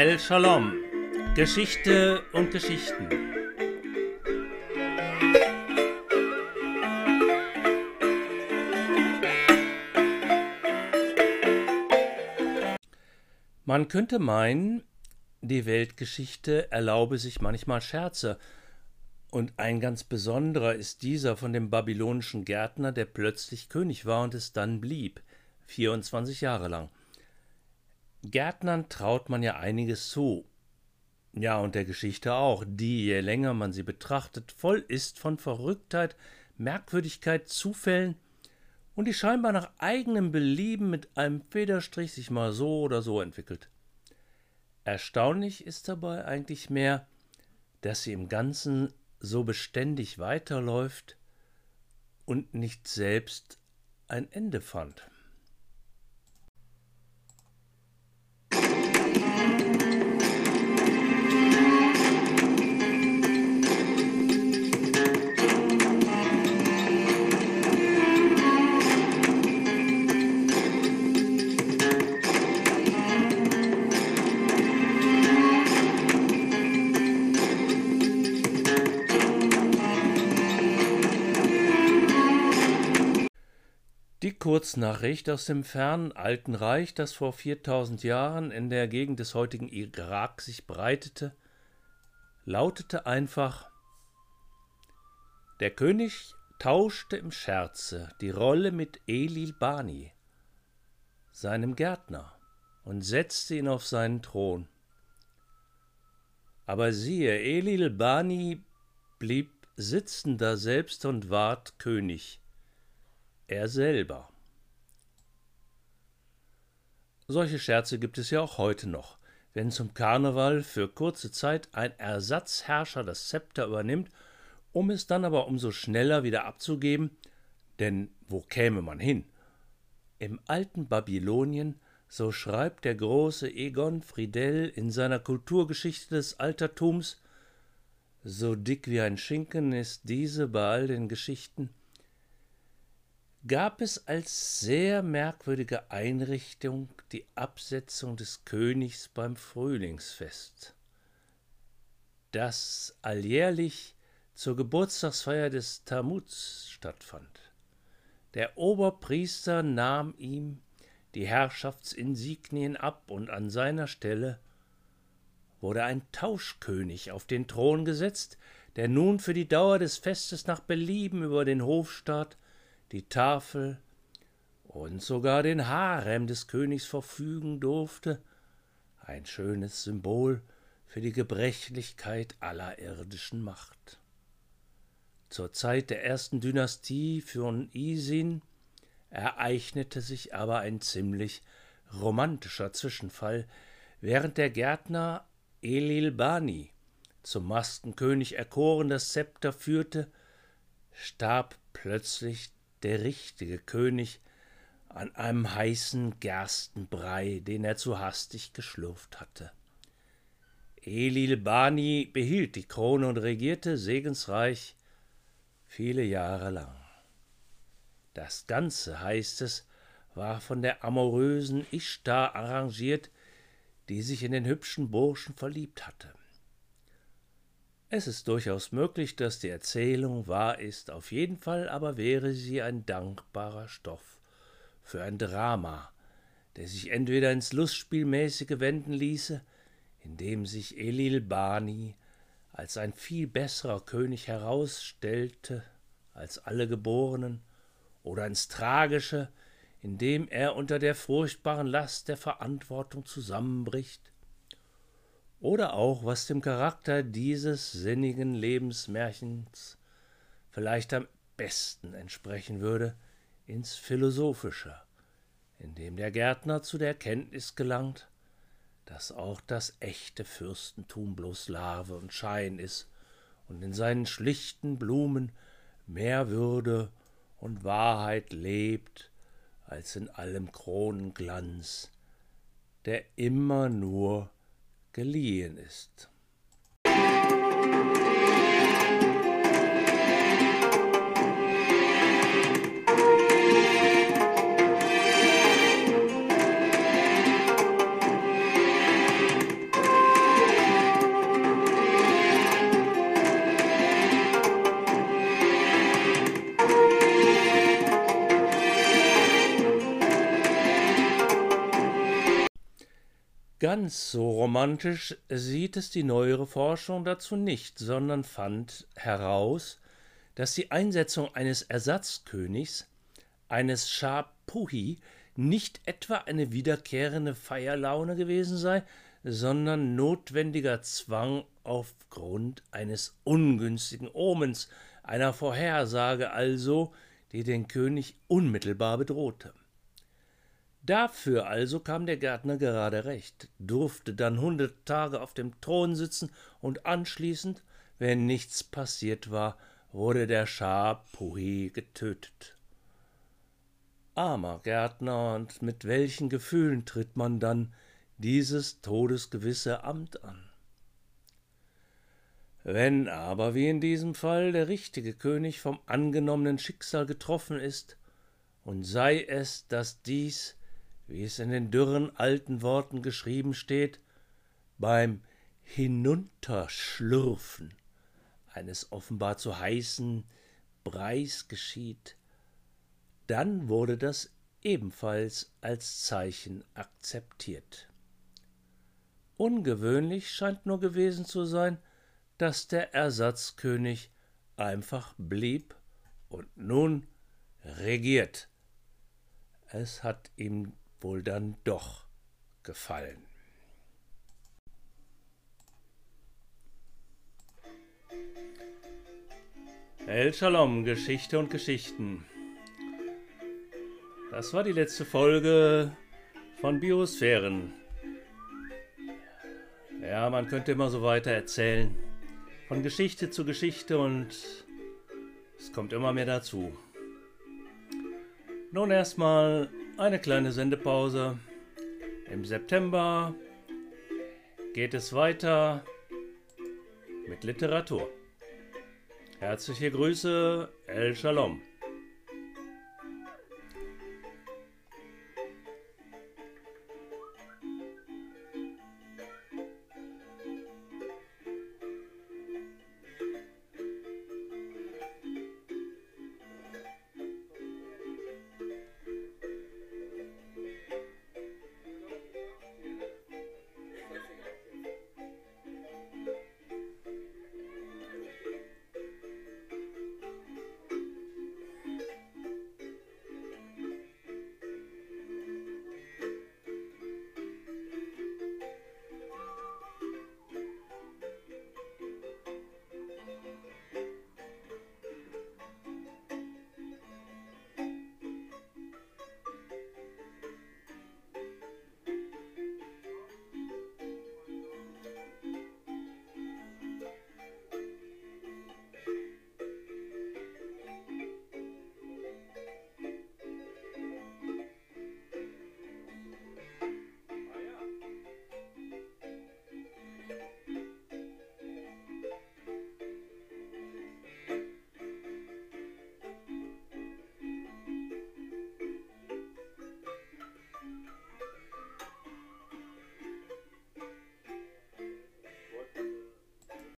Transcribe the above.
El Shalom. Geschichte und Geschichten. Man könnte meinen, die Weltgeschichte erlaube sich manchmal Scherze, und ein ganz besonderer ist dieser von dem babylonischen Gärtner, der plötzlich König war und es dann blieb, 24 Jahre lang. Gärtnern traut man ja einiges zu. Ja, und der Geschichte auch, die, je länger man sie betrachtet, voll ist von Verrücktheit, Merkwürdigkeit, Zufällen und die scheinbar nach eigenem Belieben mit einem Federstrich sich mal so oder so entwickelt. Erstaunlich ist dabei eigentlich mehr, dass sie im Ganzen so beständig weiterläuft und nicht selbst ein Ende fand. Kurznachricht aus dem fernen Alten Reich, das vor 4000 Jahren in der Gegend des heutigen Irak sich breitete, lautete einfach: Der König tauschte im Scherze die Rolle mit Elil Bani, seinem Gärtner, und setzte ihn auf seinen Thron. Aber siehe, Elil Bani blieb sitzender selbst und ward König er selber. Solche Scherze gibt es ja auch heute noch, wenn zum Karneval für kurze Zeit ein Ersatzherrscher das Zepter übernimmt, um es dann aber umso schneller wieder abzugeben, denn wo käme man hin? Im alten Babylonien, so schreibt der große Egon Friedel in seiner Kulturgeschichte des Altertums, so dick wie ein Schinken ist diese bei all den Geschichten, gab es als sehr merkwürdige Einrichtung die Absetzung des Königs beim Frühlingsfest, das alljährlich zur Geburtstagsfeier des Tammuts stattfand. Der Oberpriester nahm ihm die Herrschaftsinsignien ab und an seiner Stelle wurde ein Tauschkönig auf den Thron gesetzt, der nun für die Dauer des Festes nach Belieben über den Hofstaat die Tafel und sogar den Harem des Königs verfügen durfte, ein schönes Symbol für die Gebrechlichkeit aller irdischen Macht. Zur Zeit der ersten Dynastie von Isin ereignete sich aber ein ziemlich romantischer Zwischenfall, während der Gärtner Elil Bani, zum Maskenkönig erkoren, das Zepter führte, starb plötzlich der richtige König an einem heißen Gerstenbrei, den er zu hastig geschlürft hatte. Elil Bani behielt die Krone und regierte segensreich viele Jahre lang. Das Ganze, heißt es, war von der amorösen Ishtar arrangiert, die sich in den hübschen Burschen verliebt hatte. Es ist durchaus möglich, dass die Erzählung wahr ist, auf jeden Fall aber wäre sie ein dankbarer Stoff für ein Drama, der sich entweder ins Lustspielmäßige wenden ließe, indem sich Elil Bani als ein viel besserer König herausstellte als alle Geborenen, oder ins Tragische, indem er unter der furchtbaren Last der Verantwortung zusammenbricht, oder auch was dem Charakter dieses sinnigen Lebensmärchens vielleicht am besten entsprechen würde, ins Philosophische, indem der Gärtner zu der Erkenntnis gelangt, dass auch das echte Fürstentum bloß Larve und Schein ist und in seinen schlichten Blumen mehr Würde und Wahrheit lebt als in allem Kronenglanz, der immer nur geliehen ist. Ganz so romantisch sieht es die neuere Forschung dazu nicht, sondern fand heraus, dass die Einsetzung eines Ersatzkönigs, eines Shah Puhi, nicht etwa eine wiederkehrende Feierlaune gewesen sei, sondern notwendiger Zwang aufgrund eines ungünstigen Omens, einer Vorhersage also, die den König unmittelbar bedrohte. Dafür also kam der Gärtner gerade recht, durfte dann hundert Tage auf dem Thron sitzen und anschließend, wenn nichts passiert war, wurde der Schah Puhi getötet. Armer Gärtner, und mit welchen Gefühlen tritt man dann dieses todesgewisse Amt an? Wenn aber, wie in diesem Fall, der richtige König vom angenommenen Schicksal getroffen ist, und sei es, dass dies, wie es in den dürren alten Worten geschrieben steht, beim Hinunterschlürfen eines offenbar zu heißen Breis geschieht, dann wurde das ebenfalls als Zeichen akzeptiert. Ungewöhnlich scheint nur gewesen zu sein, dass der Ersatzkönig einfach blieb und nun regiert. Es hat ihm wohl dann doch gefallen. El Shalom, Geschichte und Geschichten. Das war die letzte Folge von Biosphären. Ja, man könnte immer so weiter erzählen von Geschichte zu Geschichte und es kommt immer mehr dazu. Nun erstmal eine kleine Sendepause. Im September geht es weiter mit Literatur. Herzliche Grüße, El Shalom.